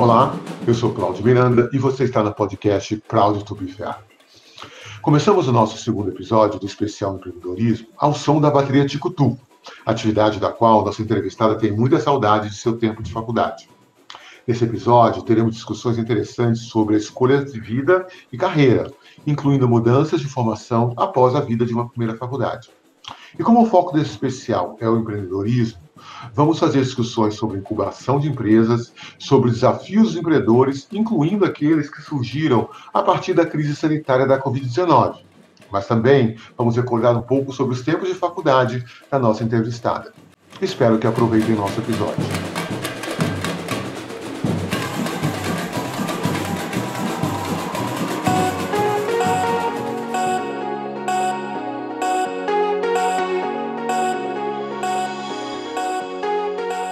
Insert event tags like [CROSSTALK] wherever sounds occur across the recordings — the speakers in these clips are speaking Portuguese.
Olá, eu sou Cláudio Miranda e você está no podcast Proud to be Fair. Começamos o nosso segundo episódio do especial empreendedorismo ao som da bateria Ticutu, atividade da qual nossa entrevistada tem muita saudade de seu tempo de faculdade. Nesse episódio, teremos discussões interessantes sobre a escolha de vida e carreira, incluindo mudanças de formação após a vida de uma primeira faculdade. E como o foco desse especial é o empreendedorismo, vamos fazer discussões sobre incubação de empresas, sobre desafios dos empreendedores, incluindo aqueles que surgiram a partir da crise sanitária da Covid-19. Mas também vamos recordar um pouco sobre os tempos de faculdade da nossa entrevistada. Espero que aproveitem nosso episódio.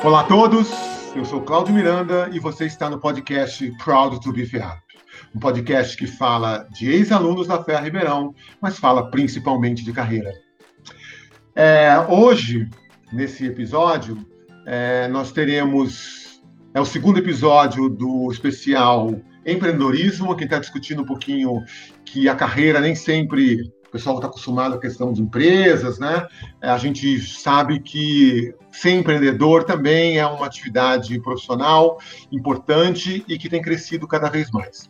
Olá a todos, eu sou Cláudio Miranda e você está no podcast Proud to be FEAP, um podcast que fala de ex-alunos da FEA Ribeirão, mas fala principalmente de carreira. É, hoje, nesse episódio, é, nós teremos é o segundo episódio do especial empreendedorismo, que está discutindo um pouquinho que a carreira nem sempre o pessoal está acostumado à questão de empresas, né? A gente sabe que ser empreendedor também é uma atividade profissional importante e que tem crescido cada vez mais.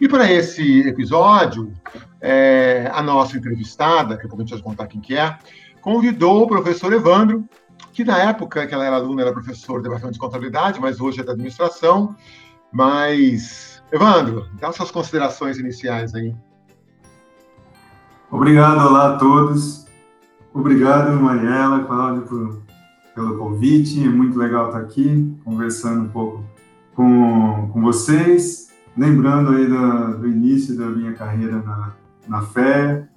E para esse episódio, é, a nossa entrevistada, que eu vou te contar quem que é, convidou o professor Evandro, que na época que ela era aluna era professor do departamento de contabilidade, mas hoje é da administração. Mas, Evandro, dá suas considerações iniciais aí. Obrigado, olá a todos. Obrigado, Mariela, Cláudio, por, pelo convite. É muito legal estar aqui, conversando um pouco com, com vocês. Lembrando aí do, do início da minha carreira na, na fé.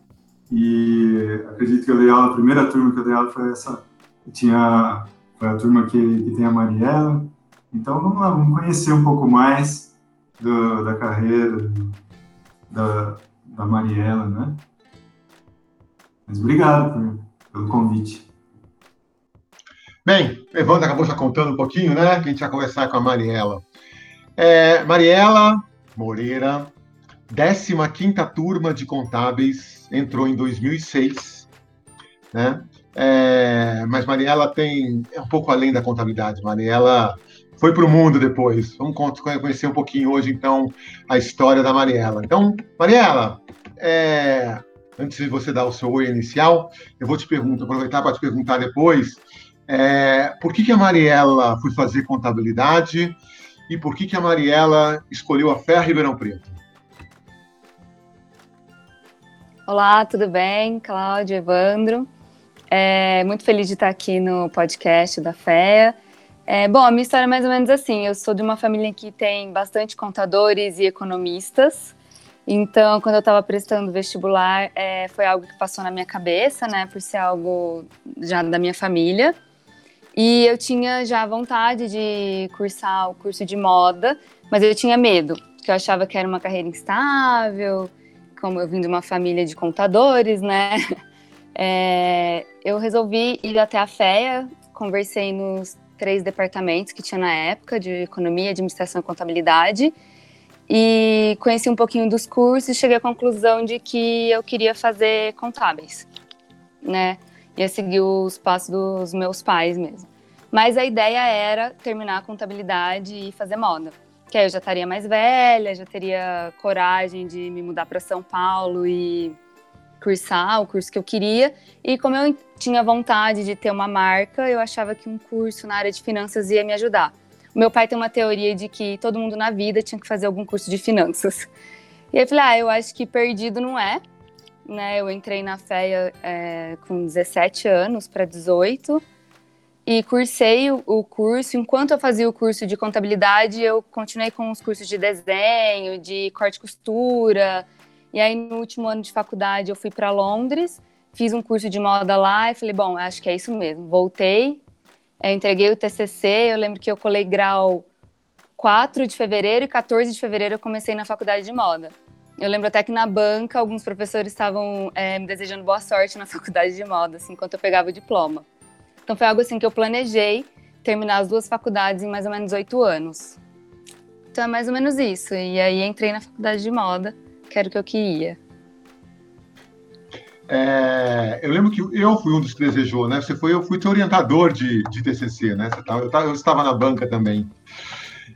E acredito que eu dei aula, a primeira turma que eu dei aula foi essa. Tinha, foi a turma que, que tem a Mariela. Então vamos lá, vamos conhecer um pouco mais do, da carreira da, da Mariela, né? Mas obrigado por, pelo convite. Bem, Evandro acabou já contando um pouquinho, né? Que a gente vai conversar com a Mariela. É, Mariela Moreira, 15 turma de contábeis, entrou em 2006, né? É, mas Mariela tem é um pouco além da contabilidade. Mariela foi para o mundo depois. Vamos conhecer um pouquinho hoje, então, a história da Mariela. Então, Mariela, é, antes de você dar o seu oi inicial, eu vou te perguntar, aproveitar para te perguntar depois, é, por que, que a Mariela foi fazer contabilidade e por que, que a Mariela escolheu a Fé Ribeirão Preto? Olá, tudo bem? Cláudio, Evandro. É, muito feliz de estar aqui no podcast da FEA. É, bom, a minha história é mais ou menos assim. Eu sou de uma família que tem bastante contadores e economistas. Então, quando eu estava prestando vestibular, é, foi algo que passou na minha cabeça, né, por ser algo já da minha família. E eu tinha já vontade de cursar o curso de moda, mas eu tinha medo, porque eu achava que era uma carreira instável, como eu vim de uma família de contadores, né? [LAUGHS] É, eu resolvi ir até a FEA, conversei nos três departamentos que tinha na época, de economia, administração e contabilidade, e conheci um pouquinho dos cursos e cheguei à conclusão de que eu queria fazer contábeis, né? Ia seguir os passos dos meus pais mesmo. Mas a ideia era terminar a contabilidade e fazer moda. Que aí eu já estaria mais velha, já teria coragem de me mudar para São Paulo e cursar o curso que eu queria. E como eu tinha vontade de ter uma marca, eu achava que um curso na área de finanças ia me ajudar. Meu pai tem uma teoria de que todo mundo na vida tinha que fazer algum curso de finanças. E eu falei, ah, eu acho que perdido não é. Né? Eu entrei na FEA é, com 17 anos para 18 e cursei o, o, curso. Enquanto eu fazia o curso de contabilidade, eu continuei com os cursos de desenho, de corte e costura. E aí, no último ano de faculdade, eu fui para Londres, fiz um curso de moda lá e falei, bom, acho que é isso mesmo. Voltei eu entreguei o TCC, eu lembro que eu colei grau 4 de fevereiro e 14 de fevereiro eu comecei na faculdade de moda. Eu lembro até que na banca alguns professores estavam é, me desejando boa sorte na [LAUGHS] faculdade de moda, assim, enquanto eu pegava o diploma. Então foi algo assim que eu planejei terminar as duas faculdades em mais ou menos oito anos. Então é mais ou menos isso. E aí entrei na faculdade de moda, que era o que eu queria. É, eu lembro que eu fui um dos que desejou, né? Você foi, eu fui teu orientador de, de TCC, né? Tava, eu, tava, eu, estava na banca também.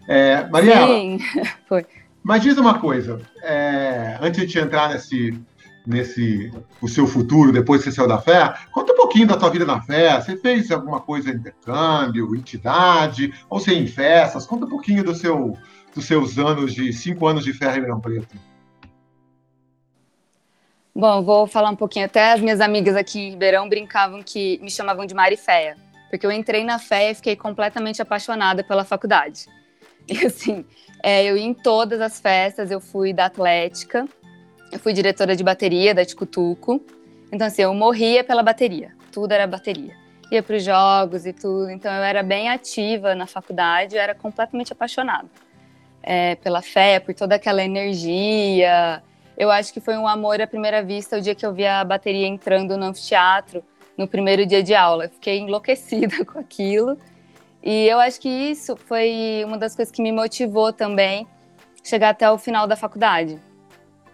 É, Mariela, Sim, [LAUGHS] foi. Mas diz uma coisa, é, antes de entrar nesse, nesse o seu futuro depois que você saiu da fé, conta um pouquinho da tua vida na fé. Você fez alguma coisa intercâmbio, entidade, ou você em festas? Conta um pouquinho do seu, dos seus anos de cinco anos de fé em Ribeirão Preto. Bom, vou falar um pouquinho. Até as minhas amigas aqui em Ribeirão brincavam que me chamavam de Mariféia, porque eu entrei na fé e fiquei completamente apaixonada pela faculdade. [LAUGHS] Assim, é, eu ia em todas as festas, eu fui da Atlética, eu fui diretora de bateria da Ticutuco. Então, assim, eu morria pela bateria, tudo era bateria. Ia para os jogos e tudo, então eu era bem ativa na faculdade, eu era completamente apaixonada é, pela fé, por toda aquela energia, eu acho que foi um amor à primeira vista o dia que eu vi a bateria entrando no anfiteatro no primeiro dia de aula. Eu fiquei enlouquecida [LAUGHS] com aquilo. E eu acho que isso foi uma das coisas que me motivou também chegar até o final da faculdade.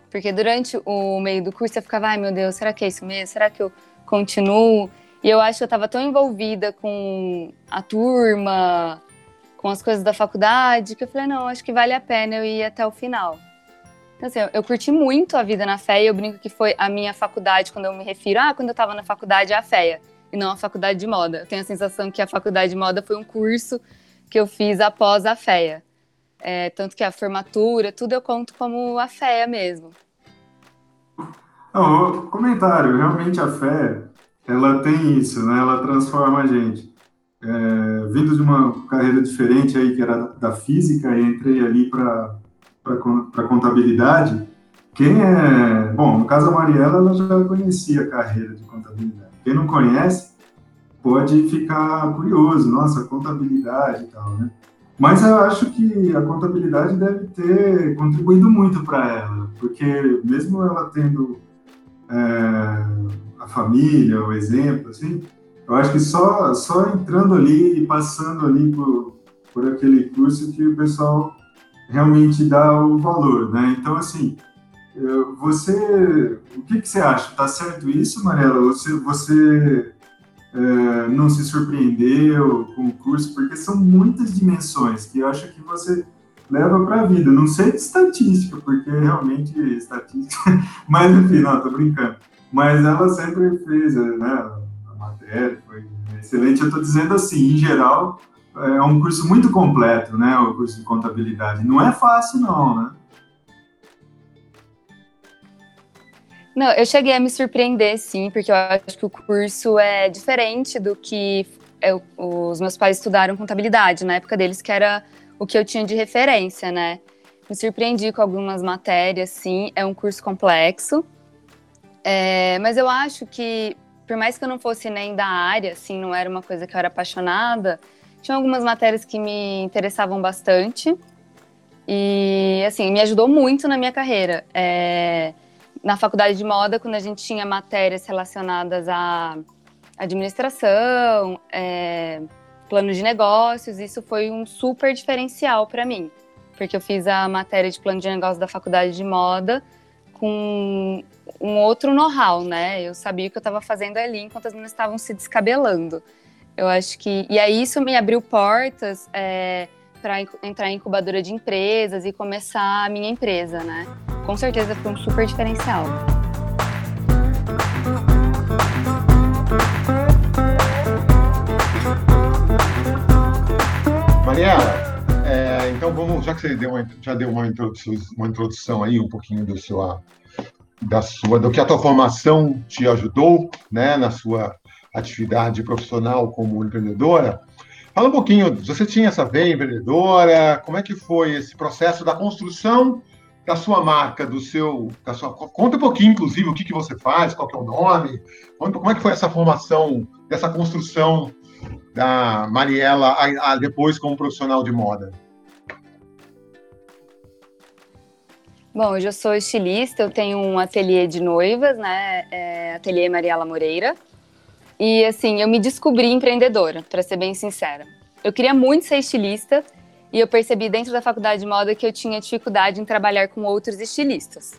Porque durante o meio do curso eu ficava, ai meu Deus, será que é isso mesmo? Será que eu continuo? E eu acho que eu estava tão envolvida com a turma, com as coisas da faculdade, que eu falei, não, acho que vale a pena eu ir até o final. Então, assim, eu, curti muito a vida na FEA eu brinco que foi a minha faculdade, quando eu me refiro, ah, quando eu estava na faculdade, a FEA, e não a faculdade de moda. Eu tenho a sensação que a faculdade de moda foi um curso que eu fiz após a FEA. É, tanto que a formatura, tudo eu conto como a FEA mesmo. Comentário, realmente a fé, ela tem isso, né? Ela transforma a gente. É, vindo de uma carreira diferente aí, que era da física, e entrei ali para para contabilidade, quem é. Bom, no caso da Mariela, ela já conhecia a carreira de contabilidade. Quem não conhece pode ficar curioso, nossa, contabilidade e tal, né? Mas eu acho que a contabilidade deve ter contribuído muito para ela, porque mesmo ela tendo é, a família, o exemplo, assim, eu acho que só, só entrando ali e passando ali por, por aquele curso que o pessoal realmente dá o valor, né? Então, assim, você, o que, que você acha? Tá certo isso, Mariela? Você, você é, não se surpreendeu com o curso? Porque são muitas dimensões que eu acho que você leva para a vida. Não sei de estatística, porque realmente estatística, [LAUGHS] mas enfim, não, tô brincando. Mas ela sempre fez, né, a matéria foi excelente. Eu estou dizendo assim, em geral, é um curso muito completo, né? O curso de contabilidade. Não é fácil, não, né? Não, eu cheguei a me surpreender, sim, porque eu acho que o curso é diferente do que eu, os meus pais estudaram contabilidade na época deles, que era o que eu tinha de referência, né? Me surpreendi com algumas matérias, sim. É um curso complexo, é, mas eu acho que, por mais que eu não fosse nem da área, assim, não era uma coisa que eu era apaixonada, tinha algumas matérias que me interessavam bastante e, assim, me ajudou muito na minha carreira. É, na faculdade de moda, quando a gente tinha matérias relacionadas à administração, é, plano de negócios, isso foi um super diferencial para mim, porque eu fiz a matéria de plano de negócios da faculdade de moda com um outro know-how, né? Eu sabia o que eu estava fazendo ali enquanto as meninas estavam se descabelando. Eu acho que. E aí isso me abriu portas é, para entrar em incubadora de empresas e começar a minha empresa, né? Com certeza foi um super diferencial. Mariela, é, então vamos, já que você deu uma, já deu uma introdução, uma introdução aí um pouquinho do sua, da sua, do que a tua formação te ajudou, né, na sua atividade profissional como empreendedora. Fala um pouquinho, você tinha essa veia empreendedora, como é que foi esse processo da construção da sua marca, do seu, da sua, conta um pouquinho, inclusive, o que, que você faz, qual que é o nome, como é que foi essa formação, dessa construção da Mariela a, a depois como profissional de moda? Bom, eu sou estilista, eu tenho um ateliê de noivas, né, é, ateliê Mariela Moreira, e assim, eu me descobri empreendedora, para ser bem sincera. Eu queria muito ser estilista E eu percebi dentro da faculdade de moda que eu tinha dificuldade em trabalhar com outros estilistas.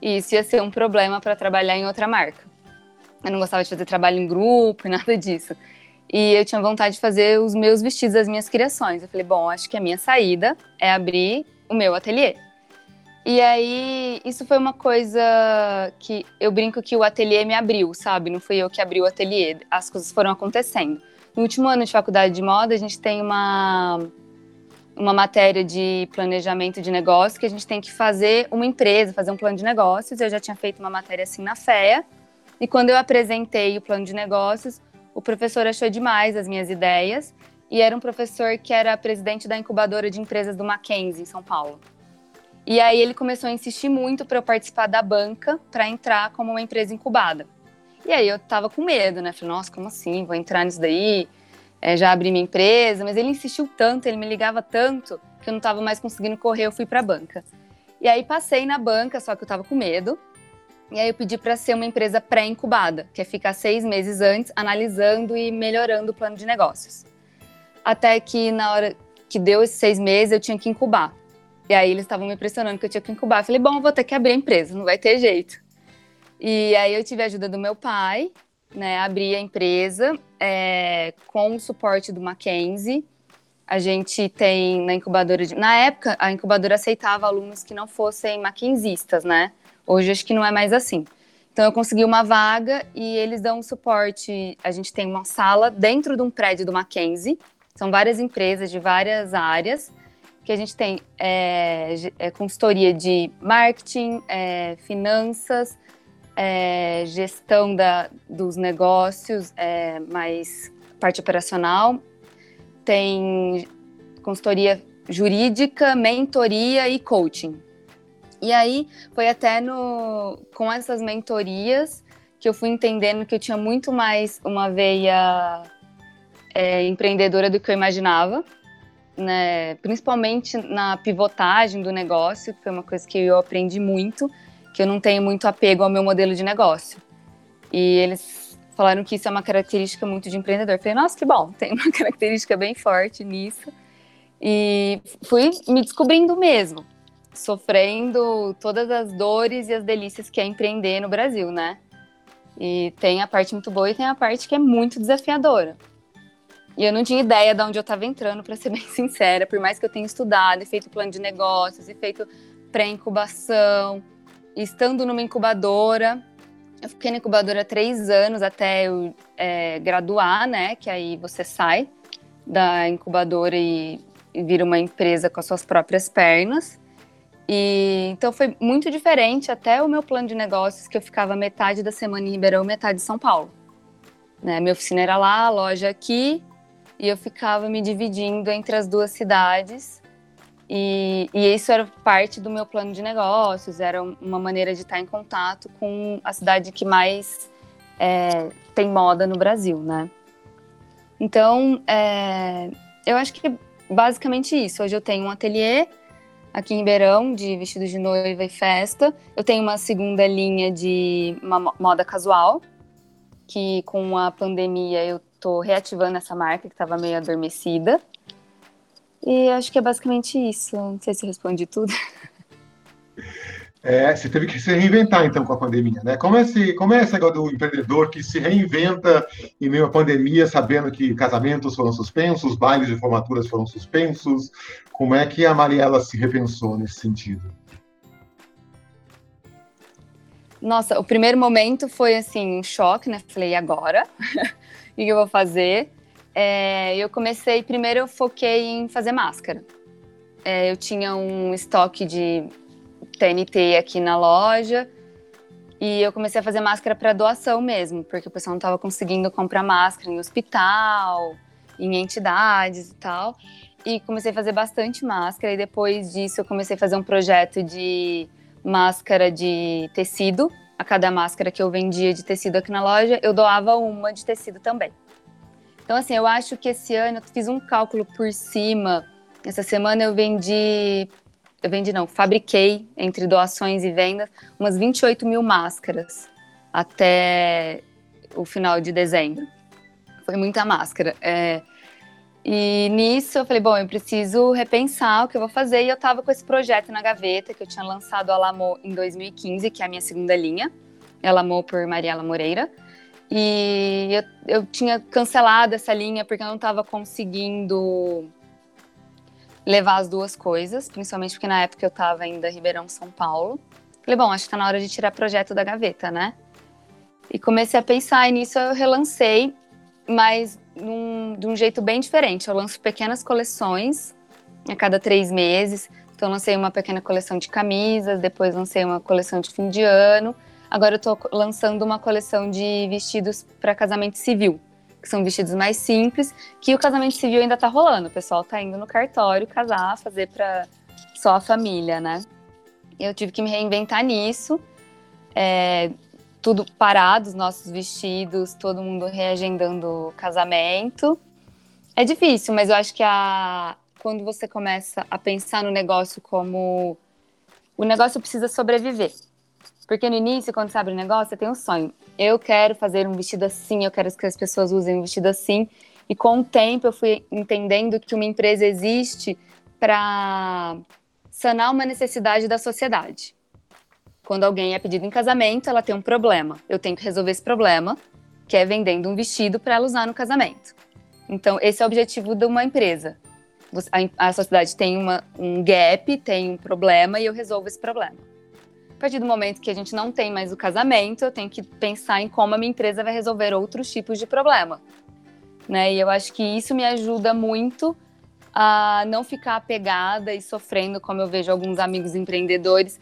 E isso ia ser um problema para trabalhar em outra marca. Eu não gostava de fazer trabalho em grupo [LAUGHS] nada disso. E eu tinha vontade de fazer os meus vestidos, as minhas criações. Eu falei, bom, acho que a minha saída é abrir o meu ateliê. E aí, isso foi uma coisa que eu brinco que o ateliê me abriu, sabe? Não fui eu que abri o ateliê, as coisas foram acontecendo. No último ano de faculdade de moda, a gente tem uma, uma matéria de planejamento de negócio que a gente tem que fazer uma empresa, fazer um plano de negócios. Eu já tinha feito uma matéria assim na FEA. E quando eu apresentei o plano de negócios, o professor achou demais as minhas ideias. E era um professor que era presidente da incubadora de empresas do Mackenzie, em São Paulo. E aí ele começou a insistir muito para eu participar da banca para entrar como uma empresa incubada. E aí eu tava com medo, né? Falei, nossa, como assim? Vou entrar nisso daí? É, já abri minha empresa, mas ele insistiu tanto, ele me ligava tanto que eu não tava mais conseguindo correr, eu fui para a banca. E aí passei na banca, só que eu tava com medo. E aí eu pedi para ser uma empresa pré-incubada, que é ficar seis meses antes analisando e melhorando o plano de negócios. Até que na hora que deu esses seis meses eu tinha que incubar. E aí eles estavam me pressionando que eu tinha que incubar. Eu falei, bom, vou ter que abrir a empresa, não vai ter jeito. E aí eu tive a ajuda do meu pai, né? Abri a empresa é, com o suporte do Mackenzie. A gente tem na incubadora de... Na época, a incubadora aceitava alunos que não fossem maquinzistas, né? Hoje acho que não é mais assim. Então eu consegui uma vaga e eles dão suporte. A gente tem uma sala dentro de um prédio do Mackenzie. São várias empresas de várias áreas que a gente tem é, é, consultoria de marketing, é, finanças, é, gestão da, dos negócios, é, mais parte operacional, tem consultoria jurídica, mentoria e coaching. E aí foi até no, com essas mentorias que eu fui entendendo que eu tinha muito mais uma veia é, empreendedora do que eu imaginava né, principalmente na pivotagem do negócio, que foi uma coisa que eu aprendi muito, que eu não tenho muito apego ao meu modelo de negócio. E eles falaram que isso é uma característica muito de empreendedor. Eu falei, nossa, que bom, [LAUGHS] tem uma característica bem forte nisso. E fui me descobrindo mesmo, sofrendo todas as dores e as delícias que é empreender no Brasil, né? E tem a parte muito boa e tem a parte que é muito desafiadora. E eu não tinha ideia de onde eu estava entrando, para ser [LAUGHS] bem sincera, por mais que eu tenha estudado e feito plano de negócios e feito pré-incubação, estando numa incubadora. Eu fiquei na incubadora três anos até eu é, graduar, né? Que aí você sai da incubadora e, e vira uma empresa com as suas próprias pernas. E então foi muito diferente até o meu plano de negócios, que eu ficava metade da semana em Ribeirão, metade em São Paulo. Né? Minha oficina era lá, a loja aqui, e eu ficava me dividindo entre as duas cidades. E, e, isso era parte do meu plano de negócios, era uma maneira de estar em contato com a cidade que mais é, tem moda no Brasil, né? Então, é, eu acho que basicamente isso. Hoje eu tenho um ateliê aqui em Ribeirão de vestidos de noiva e festa. Eu tenho uma segunda linha de moda casual, que com a pandemia eu tô reativando essa marca que estava meio adormecida. E acho que é basicamente isso. Não sei se respondi tudo. É, você teve que se reinventar então com a pandemia, né? Como é esse, como é esse negócio do empreendedor que se reinventa em meio à pandemia, sabendo que casamentos foram suspensos, bailes de formaturas foram suspensos? Como é que a Mariela se repensou nesse sentido? Nossa, o primeiro momento foi assim, um choque, né? Falei, agora? [LAUGHS] o que eu vou fazer? É, eu comecei, primeiro eu foquei em fazer máscara. É, eu tinha um estoque de TNT aqui na loja e eu comecei a fazer máscara para doação mesmo, porque o pessoal não estava conseguindo comprar máscara em hospital, em entidades e tal. E comecei a fazer bastante máscara e depois disso eu comecei a fazer um projeto de máscara de tecido. A cada máscara que eu vendia de tecido aqui na loja, eu doava uma de tecido também. Então, assim, eu acho que esse ano eu fiz um cálculo por cima. Essa semana eu vendi, eu vendi não, fabriquei entre doações e vendas umas 28 mil máscaras até o final de dezembro. Foi muita máscara. É, E nisso eu falei, bom, eu preciso repensar o que eu vou fazer. E eu estava com esse projeto na gaveta que eu tinha lançado a Lamo em 2015, que é a minha segunda linha. Ela amou por Mariela Moreira. E eu, eu tinha cancelado essa linha porque eu não estava conseguindo levar as duas coisas, principalmente porque na época eu estava ainda em Ribeirão, São Paulo. Falei, bom, acho que está na hora de tirar projeto da gaveta, né? E comecei a pensar, e nisso eu relancei, mas num, de um jeito bem diferente. Eu lanço pequenas coleções a cada três meses. Então, lancei uma pequena coleção de camisas, depois lancei uma coleção de fim de ano. Agora, eu estou lançando uma coleção de vestidos para casamento civil, que são vestidos mais simples, que o casamento civil ainda está rolando. O pessoal está indo no cartório casar, fazer para só a família, né? Eu tive que me reinventar nisso. É, tudo parado, os nossos vestidos, todo mundo reagendando o casamento. É difícil, mas eu acho que a, quando você começa a pensar no negócio como o negócio precisa sobreviver. Porque no início, quando você abre o negócio, você tem um sonho. Eu quero fazer um vestido assim, eu quero que as pessoas usem um vestido assim. E com o tempo eu fui entendendo que uma empresa existe para sanar uma necessidade da sociedade. Quando alguém é pedido em casamento, ela tem um problema. Eu tenho que resolver esse problema, que é vendendo um vestido para ela usar no casamento. Então, esse é o objetivo de uma empresa. A, sociedade tem uma, um gap, tem um problema e eu resolvo esse problema. A partir do momento que a gente não tem mais o casamento, eu tenho que pensar em como a minha empresa vai resolver outros tipos de problema. Né? E eu acho que isso me ajuda muito a não ficar apegada e sofrendo, como eu vejo alguns amigos empreendedores,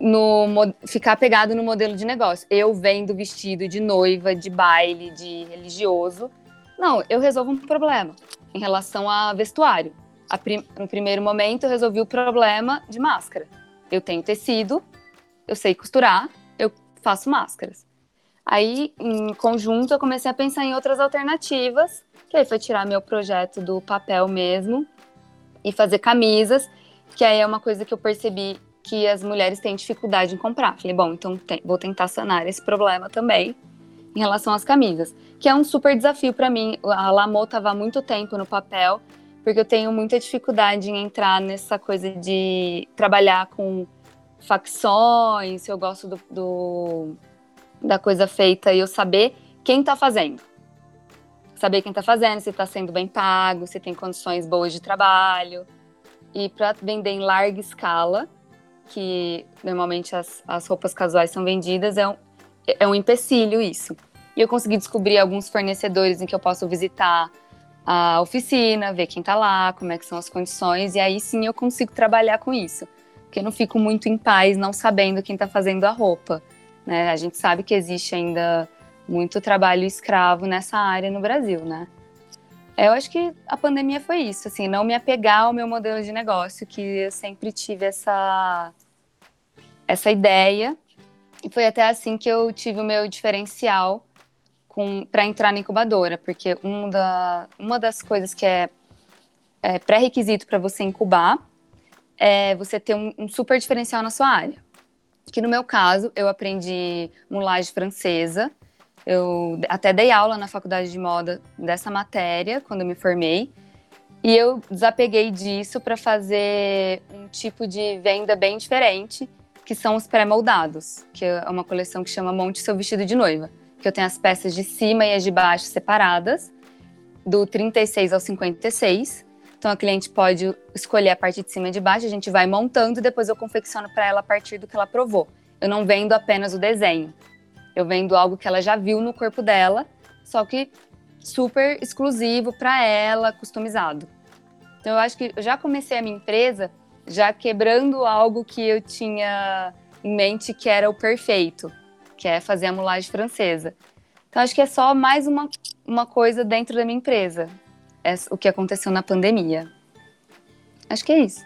no ficar pegado no modelo de negócio. Eu vendo vestido de noiva, de baile, de religioso. Não, eu resolvo um problema em relação a vestuário. A prim no primeiro momento, eu resolvi o problema de máscara. Eu tenho tecido, eu sei costurar, eu faço máscaras. Aí, em conjunto, eu comecei a pensar em outras alternativas, que aí foi tirar meu projeto do papel mesmo e fazer camisas, que aí é uma coisa que eu percebi que as mulheres têm dificuldade em comprar. Falei, bom, então vou tentar sanar esse problema também em relação às camisas, que é um super desafio para mim. A Lamô estava há muito tempo no papel, porque eu tenho muita dificuldade em entrar nessa coisa de trabalhar com facções, eu gosto do, do da coisa feita e eu saber quem está fazendo. Saber quem está fazendo, se está sendo bem pago, se tem condições boas de trabalho. E para vender em larga escala, que normalmente as, as roupas casuais são vendidas, é um, é um empecilho isso. E eu consegui descobrir alguns fornecedores em que eu posso visitar a oficina, ver quem está lá, como é que são as condições, e aí sim eu consigo trabalhar com isso. Porque eu não fico muito em paz não sabendo quem está fazendo a roupa. Né? A gente sabe que existe ainda muito trabalho escravo nessa área no Brasil, né? Eu acho que a pandemia foi isso, assim, não me apegar ao meu modelo de negócio, que eu sempre tive essa, essa ideia. E foi até assim que eu tive o meu diferencial para entrar na incubadora, porque uma, da, uma das coisas que é, é pré-requisito para você incubar é você ter um, um super diferencial na sua área. Que no meu caso, eu aprendi mulagem francesa, eu até dei aula na faculdade de moda dessa matéria quando eu me formei. E eu desapeguei disso para fazer um tipo de venda bem diferente, que são os pré-moldados, que é uma coleção que chama Monte Seu Vestido de Noiva, que eu tenho as peças de cima e as de baixo separadas, do 36 ao 56. Então a cliente pode escolher a parte de cima e de baixo, a gente vai montando e depois eu confecciono para ela a partir do que ela provou. Eu não vendo apenas o desenho. Eu vendo algo que ela já viu no corpo dela, só que super exclusivo para ela, customizado. Então eu acho que eu já comecei a minha empresa já quebrando algo que eu tinha em mente que era o perfeito, que é fazer a mulagem francesa. Então acho que é só mais uma, uma coisa dentro da minha empresa, é o que aconteceu na pandemia. Acho que é isso.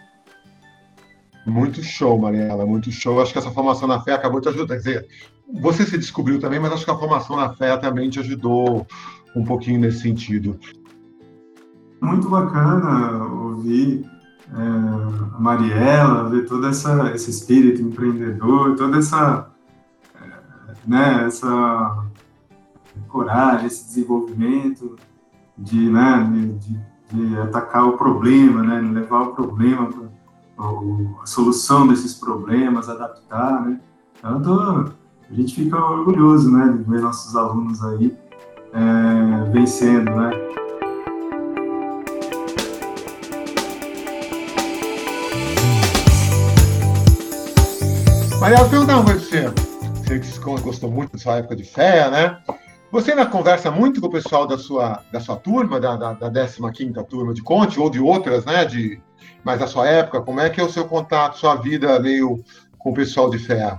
Muito show, Mariela, muito show. Acho que essa formação na fé acabou de ajudar. Quer dizer, você se descobriu também, mas acho que a formação na fé também te ajudou um pouquinho nesse sentido. Muito bacana ouvir é, a Mariela, ver todo essa, esse espírito empreendedor, toda essa, é, né, essa coragem, esse desenvolvimento de, né, de, de atacar o problema, né, levar o problema, a solução desses problemas, adaptar, né. Então, tô, a gente fica orgulhoso, né, de ver nossos alunos aí é, vencendo, né. Maria, eu perguntar você. Você gostou muito da sua época de fé, né? Você ainda conversa muito com o pessoal da sua, da sua turma, da, da, da 15ª turma de Conte, ou de outras, né, de, mas da sua época, como é que é o seu contato, sua vida meio com o pessoal de fé?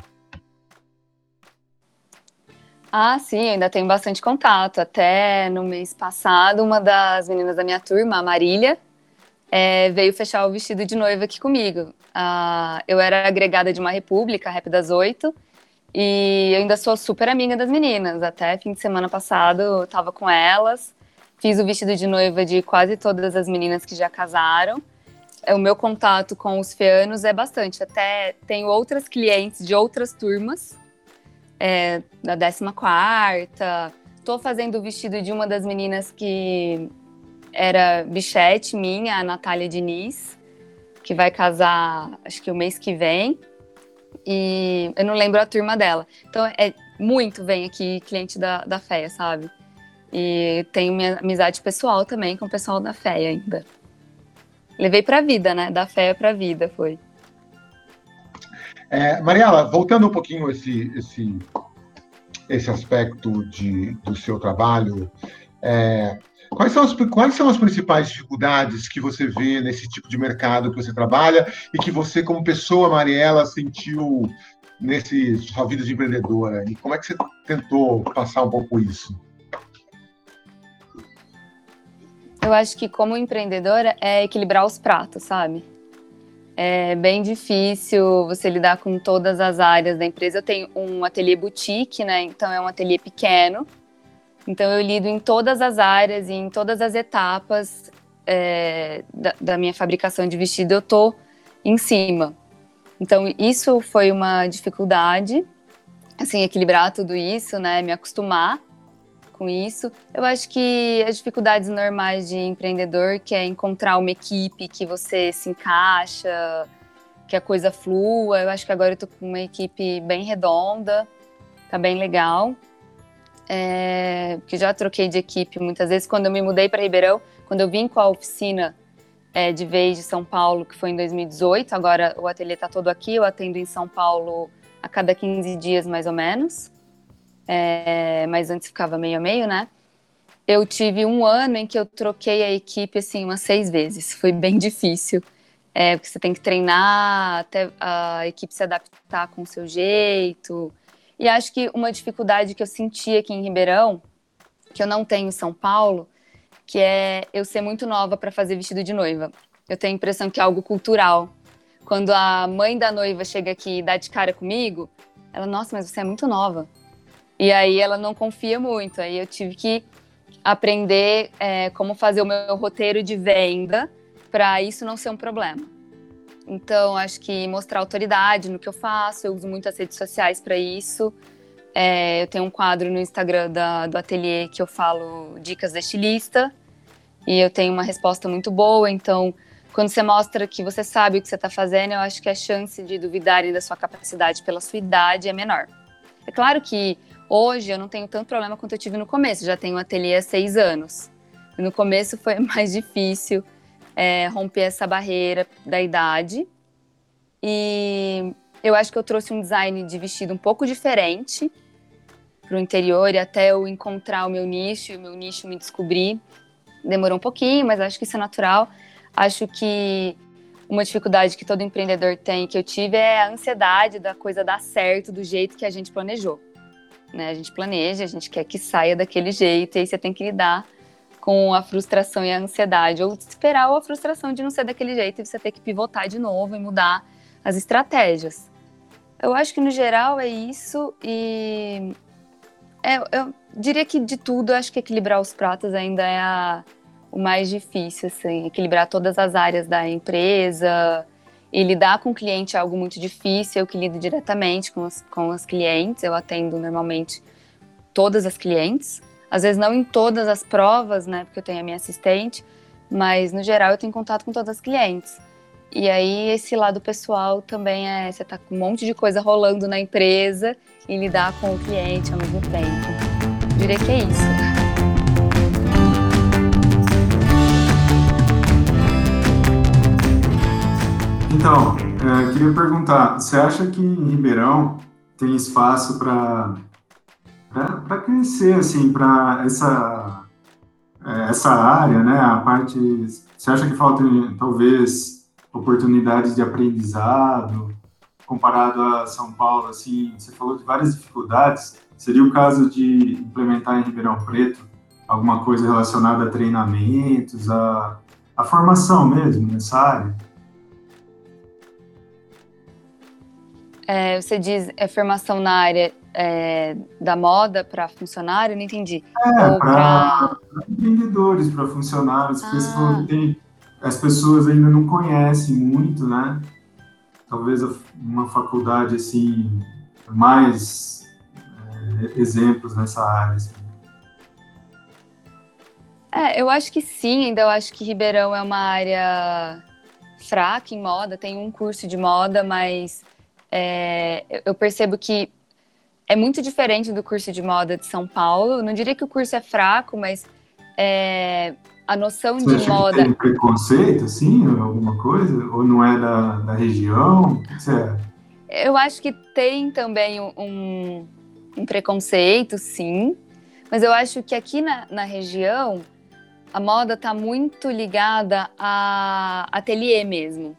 Ah, sim, ainda tenho bastante contato. Até no mês passado, uma das meninas da minha turma, a Marília, é, veio fechar o vestido de noiva aqui comigo. Ah, eu era agregada de uma república, Rap das Oito, e eu ainda sou super amiga das meninas. Até fim de semana passado eu estava com elas, fiz o vestido de noiva de quase todas as meninas que já casaram. É, o meu contato com os feanos é bastante. Até tenho outras clientes de outras turmas, é, da 14 quarta. Estou fazendo o vestido de uma das meninas que era bichete minha, a Natália Diniz, que vai casar, acho que o mês que vem. E eu não lembro a turma dela. Então, é muito vem aqui cliente da, da FEA, sabe? E tenho minha amizade pessoal também com o pessoal da FEA ainda. Levei pra vida, né? Da FEA pra vida, foi. É, Mariela, voltando um pouquinho esse, esse, esse aspecto de, do seu trabalho, é, Quais são, as, quais são as principais dificuldades que você vê nesse tipo de mercado que você trabalha e que você, como pessoa, Mariela, sentiu nesse sua vida de empreendedora? E como é que você tentou passar um pouco isso? Eu acho que, como empreendedora, é equilibrar os pratos, sabe? É bem difícil você lidar com todas as áreas da empresa. Eu tenho um ateliê boutique, né? Então, é um ateliê pequeno então eu lido em todas as áreas e em todas as etapas é, da, da, minha fabricação de vestido, eu tô em cima. Então isso foi uma dificuldade, assim, equilibrar tudo isso, né, me acostumar com isso. Eu acho que as dificuldades normais de empreendedor, que é encontrar uma equipe que você se encaixa, que a coisa flua. Eu acho que agora eu tô com uma equipe bem redonda, tá bem legal é, que já troquei de equipe muitas vezes. Quando eu me mudei para Ribeirão, quando eu vim com a oficina é, de vez de São Paulo, que foi em 2018, agora o ateliê está todo aqui, eu atendo em São Paulo a cada 15 dias mais ou menos, é, mas antes ficava meio a meio, né? Eu tive um ano em que eu troquei a equipe assim umas seis vezes, foi bem difícil. É, porque você tem que treinar até a equipe se adaptar com o seu jeito, e acho que uma dificuldade que eu senti aqui em Ribeirão, que eu não tenho em São Paulo, que é eu ser muito nova para fazer vestido de noiva. Eu tenho a impressão que é algo cultural. Quando a mãe da noiva chega aqui e dá de cara comigo, ela, nossa, mas você é muito nova. E aí ela não confia muito. Aí eu tive que aprender é, como fazer o meu roteiro de venda para isso não ser um problema. Então, acho que mostrar autoridade no que eu faço, eu uso muito as redes sociais para isso. É, eu tenho um quadro no Instagram da, do ateliê que eu falo dicas da estilista e eu tenho uma resposta muito boa. Então, quando você mostra que você sabe o que você está fazendo, eu acho que a chance de duvidarem da sua capacidade pela sua idade é menor. É claro que hoje eu não tenho tanto problema quanto eu tive no começo, já tenho um ateliê há seis anos. no começo foi [LAUGHS] mais difícil é, romper essa barreira da idade. E eu acho que eu trouxe um design de vestido um pouco diferente para o interior e até eu encontrar o meu nicho e o meu nicho me descobrir. Demorou um pouquinho, mas acho que isso é natural. Acho que uma dificuldade que todo empreendedor tem, que eu tive, é a ansiedade da coisa dar certo do jeito que a gente planejou. Né? A gente planeja, a gente quer que saia daquele jeito, e aí você tem que lidar com a frustração e a ansiedade, ou esperar a frustração de não ser daquele jeito e você ter que pivotar de novo e mudar as estratégias. Eu acho que no geral é isso e é, eu diria que de tudo, eu acho que equilibrar os pratos ainda é a, o mais difícil, assim, equilibrar todas as áreas da empresa e lidar com o cliente é algo muito difícil, eu que lido diretamente com as, com as clientes, eu atendo normalmente todas as clientes, às vezes não em todas as provas, né, porque eu tenho a minha assistente, mas no geral eu tenho contato com todas as clientes. E aí esse lado pessoal também é você tá com um monte de coisa rolando na empresa e lidar com o cliente ao mesmo tempo. Eu diria que é isso. Então, eu queria perguntar, você acha que em Ribeirão tem espaço para para crescer assim para essa é, essa área, né? A parte, você acha que falta talvez oportunidades de aprendizado comparado a São Paulo? Assim, você falou de várias dificuldades. Seria o caso de implementar em Ribeirão Preto alguma coisa relacionada a treinamentos, a, a formação mesmo nessa área? É, você diz é, formação na área é, da moda para funcionário? Não entendi. É, para empreendedores, para funcionários, ah. tem, as pessoas ainda não conhecem muito, né? Talvez uma faculdade assim, mais é, exemplos nessa área. Assim. É, eu acho que sim, ainda eu acho que Ribeirão é uma área fraca em moda, tem um curso de moda, mas é, eu percebo que é muito diferente do curso de moda de São Paulo. Eu não diria que o curso é fraco, mas é, a noção Você de moda. tem preconceito, assim, alguma coisa? Ou não é da, da região? É? Eu acho que tem também um, um, preconceito, sim. Mas eu acho que aqui na, na região a moda está muito ligada a ateliê mesmo,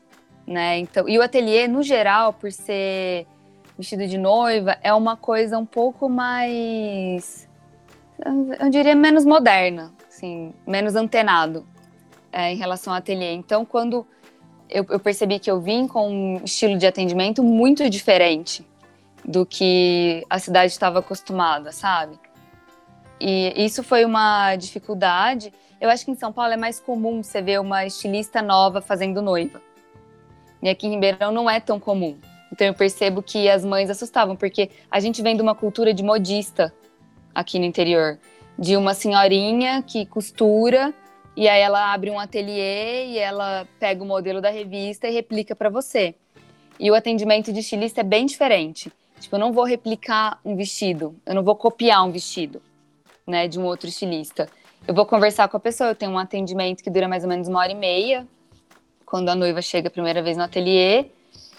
né? Então, e o ateliê, no geral, por ser vestido de noiva é uma coisa um pouco mais, eu diria, menos moderna, assim, menos antenado é, em relação ao ateliê. Então, quando eu, eu, percebi que eu vim com um estilo de atendimento muito diferente do que a cidade estava acostumada, sabe? E isso foi uma dificuldade. Eu acho que em São Paulo é mais comum você ver uma estilista nova fazendo noiva. E aqui em Ribeirão não é tão comum. Então eu percebo que as mães assustavam, porque a gente vem de uma cultura de modista aqui no interior, de uma senhorinha que costura e aí ela abre um ateliê e ela pega o modelo da revista e replica para você. E o atendimento de estilista é bem diferente. Tipo, eu não vou replicar um vestido, eu não vou copiar um vestido, né, de um outro estilista. Eu vou conversar com a pessoa, eu tenho um atendimento que dura mais ou menos uma hora e meia, quando a noiva chega a primeira vez no ateliê,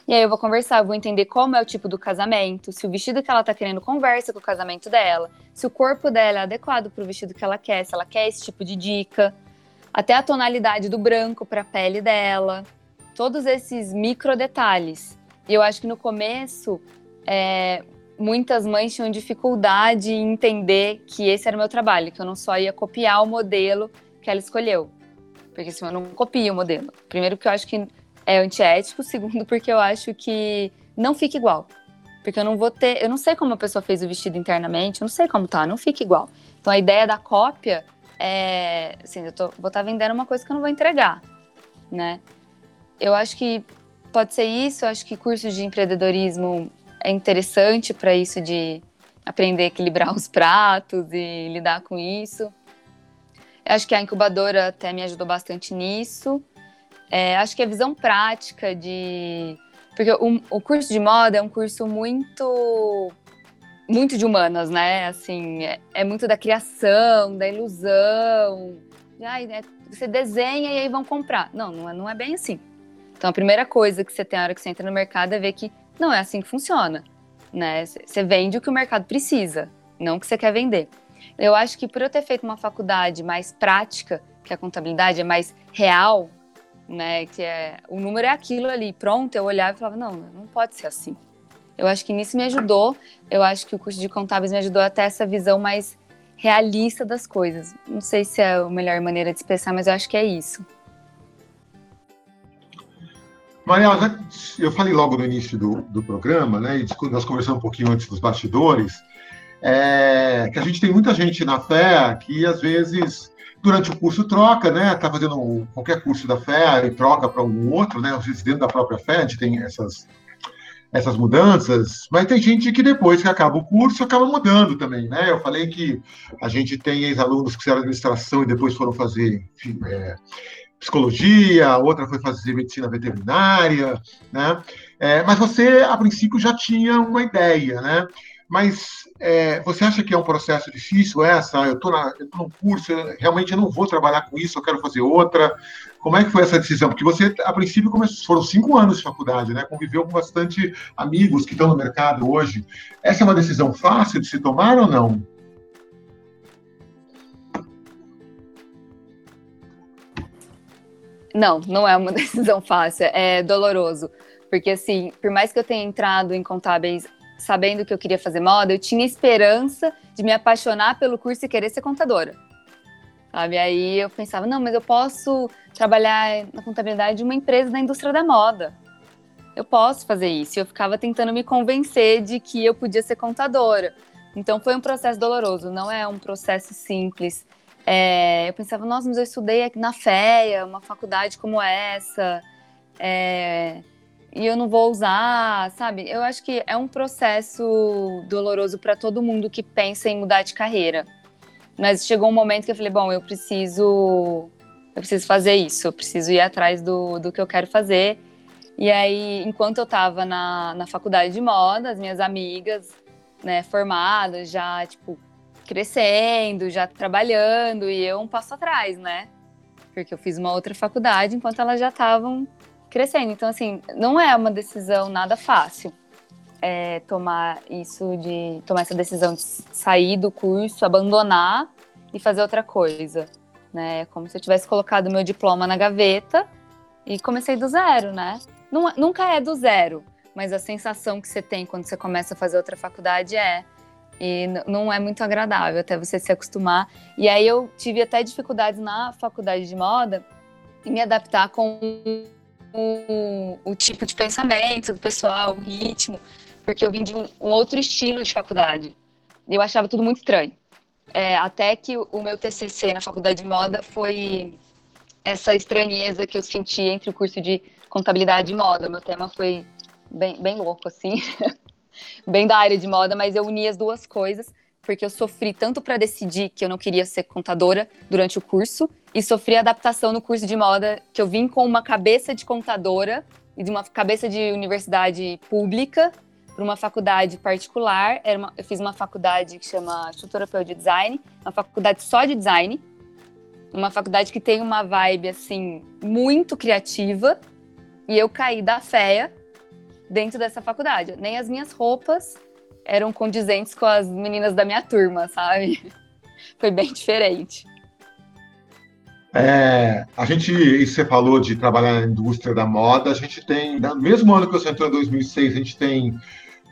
e aí eu vou conversar, eu vou entender como é o tipo do casamento, se o vestido que ela tá querendo conversa com o casamento dela, se o corpo dela é adequado para o vestido que ela quer, se ela quer esse tipo de dica, até a tonalidade do branco para a pele dela, todos esses micro detalhes. E eu acho que no começo é, muitas mães tinham dificuldade em entender que esse era o meu trabalho, que eu não só ia copiar o modelo que ela escolheu. Porque assim, eu não copio o modelo. Primeiro que eu acho que é antiético, [LAUGHS] segundo, porque eu acho que não fica igual. Porque eu não vou ter, eu não sei como a pessoa fez o vestido internamente, eu não sei como tá, não fica igual. Então a ideia da cópia é, assim, eu tô, vou estar tá vendendo uma coisa que eu não vou entregar, né? Eu acho que pode ser isso, eu acho que curso de empreendedorismo é interessante para isso de aprender a equilibrar [LAUGHS] os pratos e lidar com isso. Acho que a incubadora até me ajudou bastante nisso. É, acho que a visão prática de. Porque o, o, curso de moda é um curso muito. muito de humanas, né? Assim, é, é muito da criação, da ilusão. Ai, né? Você desenha e aí vão comprar. Não, não é, não é bem assim. Então, a primeira coisa que você tem na hora que você entra no mercado é ver que não é assim que funciona. Né? Você vende o que o mercado precisa, não o que você quer vender. Eu acho que por eu ter feito uma faculdade mais prática, que a contabilidade é mais real, né? Que é o número é aquilo ali, pronto. Eu olhava e falava, não, não pode ser assim. Eu acho que nisso me ajudou. Eu acho que o curso de contábeis me ajudou até essa visão mais realista das coisas. Não sei se é a melhor maneira de expressar, mas eu acho que é isso. Mariela, eu falei logo no início do, do programa, né? E nós conversamos um pouquinho antes dos bastidores, é, que a gente tem muita gente na fé que às vezes durante o curso troca, né? Está fazendo qualquer curso da fé e troca para um outro, né? Às vezes dentro da própria fé a gente tem essas essas mudanças, mas tem gente que depois que acaba o curso acaba mudando também, né? Eu falei que a gente tem ex-alunos que fizeram administração e depois foram fazer enfim, é, psicologia, outra foi fazer medicina veterinária, né? É, mas você, a princípio, já tinha uma ideia, né? Mas é, você acha que é um processo difícil essa? Eu estou num curso, eu, realmente eu não vou trabalhar com isso, eu quero fazer outra. Como é que foi essa decisão? Porque você, a princípio, começou, foram cinco anos de faculdade, né? Conviveu com bastante amigos que estão no mercado hoje. Essa é uma decisão fácil de se tomar ou não? Não, não é uma [LAUGHS] decisão fácil, é doloroso. Porque, assim, por mais que eu tenha entrado em contábeis sabendo que eu queria fazer moda, eu tinha esperança de me apaixonar pelo curso e querer ser contadora. Sabe? Aí eu pensava, não, mas eu posso trabalhar na contabilidade de uma empresa da indústria da moda. Eu posso fazer isso. E eu ficava tentando me convencer de que eu podia ser contadora. Então foi um processo doloroso, não é um processo simples. É, eu pensava, nossa, mas eu estudei aqui na FEA, uma faculdade como essa. É, e eu não vou usar, sabe? Eu acho que é um processo doloroso para todo mundo que pensa em mudar de carreira. Mas chegou um momento que eu falei, bom, eu preciso, eu preciso fazer isso, eu preciso ir atrás do, do que eu quero fazer. E aí, enquanto eu estava na, na faculdade de moda, as minhas amigas, né, formadas, já, tipo, crescendo, já trabalhando, e eu um passo atrás, né? Porque eu fiz uma outra faculdade enquanto elas já estavam crescendo. Então, assim, não é uma decisão nada fácil é, tomar isso de tomar essa decisão de sair do curso, abandonar e fazer outra coisa. Né? Como se eu tivesse colocado meu diploma na gaveta e comecei do zero, né? Não, nunca é do zero, mas a sensação que você tem quando você começa a fazer outra faculdade é. E não é muito agradável até você se acostumar. E aí eu tive até dificuldades na faculdade de moda em me adaptar com o, o tipo de pensamento do pessoal, o ritmo, porque eu vim de um, um outro estilo de faculdade. Eu achava tudo muito estranho. É, até que o, meu TCC na faculdade de moda foi essa estranheza que eu senti entre o curso de contabilidade e moda. Meu tema foi bem, bem louco, assim, [LAUGHS] bem da área de moda, mas eu uni as duas coisas porque eu sofri tanto para decidir que eu não queria ser contadora durante o curso e sofri adaptação no curso de moda que eu vim com uma cabeça de contadora e de uma cabeça de universidade pública para uma faculdade particular. Era uma, eu fiz uma faculdade que chama Instituto de Design, uma faculdade só de design, uma faculdade que tem uma vibe assim muito criativa e eu caí da féia dentro dessa faculdade. Nem as minhas roupas eram condizentes com as meninas da minha turma, sabe? [LAUGHS] Foi bem diferente. É, a gente, você falou de trabalhar na indústria da moda, a gente tem, no mesmo ano que você entrou em 2006, a gente tem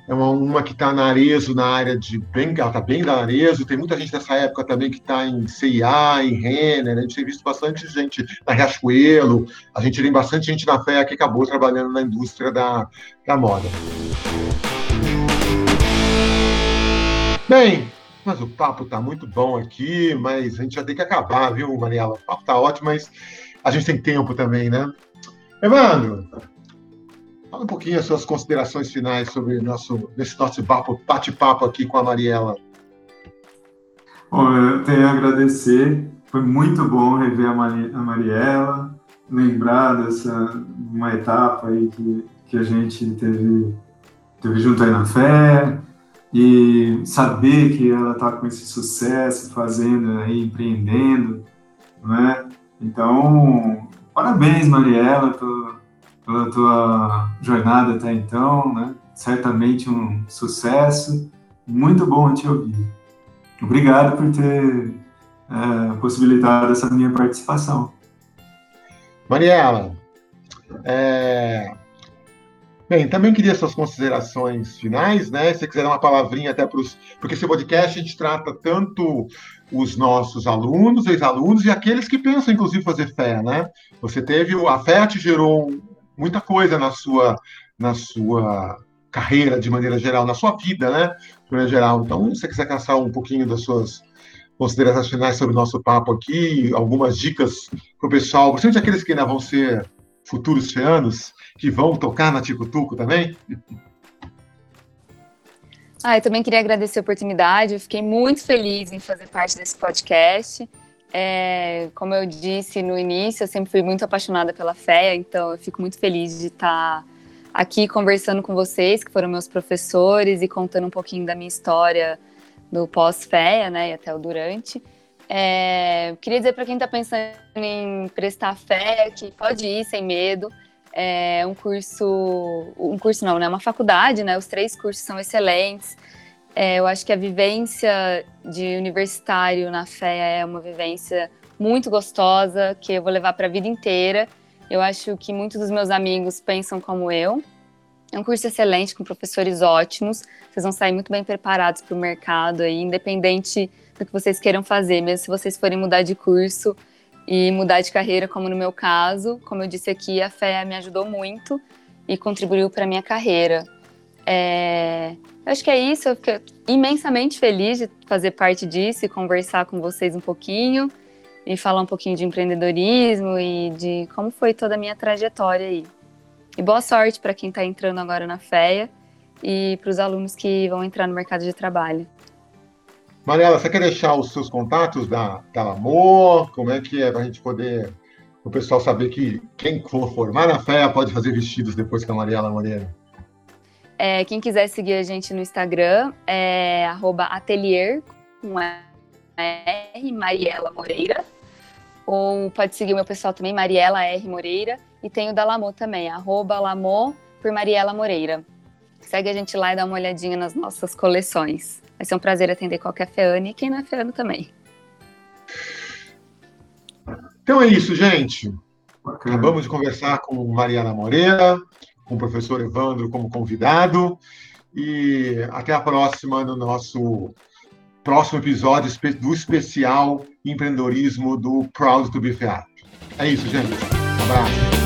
uma, uma que está na Arezo, na área de, bem, ela está bem da Arezo, tem muita gente dessa época também que está em CIA, em Renner, a gente tem visto bastante gente na Riachuelo, a gente tem bastante gente na FEA que acabou trabalhando na indústria da, da moda. Bem, mas o papo está muito bom aqui, mas a gente já tem que acabar, viu, Mariela? O papo está ótimo, mas a gente tem tempo também, né? Evandro, fala um pouquinho as suas considerações finais sobre nosso, esse nosso bate-papo aqui com a Mariela. Bom, eu tenho a agradecer, foi muito bom rever a, Mari, a Mariela, lembrar dessa uma etapa aí que, que a gente teve, teve junto aí na fé, e saber que ela está com esse sucesso, fazendo aí, empreendendo, né? Então, parabéns, Mariela, pela, pela tua jornada até então, né? Certamente um sucesso, muito bom te ouvir. Obrigado por ter é, possibilitado essa minha participação. Mariela, é, Bem, também queria suas considerações finais, né? Se quiser dar uma palavrinha até para os. Porque esse podcast a gente trata tanto os nossos alunos, ex-alunos e aqueles que pensam, inclusive, fazer fé, né? Você teve. A fé te gerou muita coisa na sua, na sua carreira, de maneira geral, na sua vida, né? De maneira geral. Então, se você quiser caçar um pouquinho das suas considerações finais sobre o nosso papo aqui, algumas dicas para o pessoal, principalmente aqueles que ainda vão ser futuros feanos, que vão tocar na Tico Tuco também? Ah, eu também queria agradecer a oportunidade. Eu fiquei muito feliz em fazer parte desse podcast. É, como eu disse no início, eu sempre fui muito apaixonada pela fé, então eu fico muito feliz de estar aqui conversando com vocês, que foram meus professores, e contando um pouquinho da minha história do pós-FEA, né, e até o durante. É, queria dizer para quem está pensando em prestar fé que pode ir sem medo. É um curso, um curso não, né? Uma faculdade, né? Os três cursos são excelentes. É, eu acho que a vivência de universitário na fé é uma vivência muito gostosa, que eu vou levar para a vida inteira. Eu acho que muitos dos meus amigos pensam como eu. É um curso excelente, com professores ótimos. Vocês vão sair muito bem preparados para o mercado, aí, independente que vocês queiram fazer, mesmo se vocês forem mudar de curso e mudar de carreira, como no meu caso. Como eu disse aqui, a fé me ajudou muito e contribuiu para minha carreira. É, eu acho que é isso, eu fiquei imensamente feliz de fazer parte disso e conversar com vocês um pouquinho e falar um pouquinho de empreendedorismo e de como foi toda a minha trajetória aí. E boa sorte para quem está entrando agora na FEA e para os alunos que vão entrar no mercado de trabalho. Mariela, você quer deixar os seus contatos da, da? Como é que é para a gente poder, o pessoal saber que quem for formar na FEA pode fazer vestidos depois com a Mariela Moreira? É, quem quiser seguir a gente no Instagram é atelier com R, Mariela Moreira. Ou pode seguir o meu pessoal também, Mariela R. Moreira. E tem o da Lamô também, Lamô por Mariela Moreira. Segue a gente lá e dá uma olhadinha nas nossas coleções. Vai ser um prazer atender qualquer feano e quem não é feano também. Então é isso, gente. Acabamos de conversar com Mariana Moreira, com o professor Evandro como convidado. E até a próxima no nosso próximo episódio do especial empreendedorismo do Proud to be Fair. É isso, gente. Um abraço.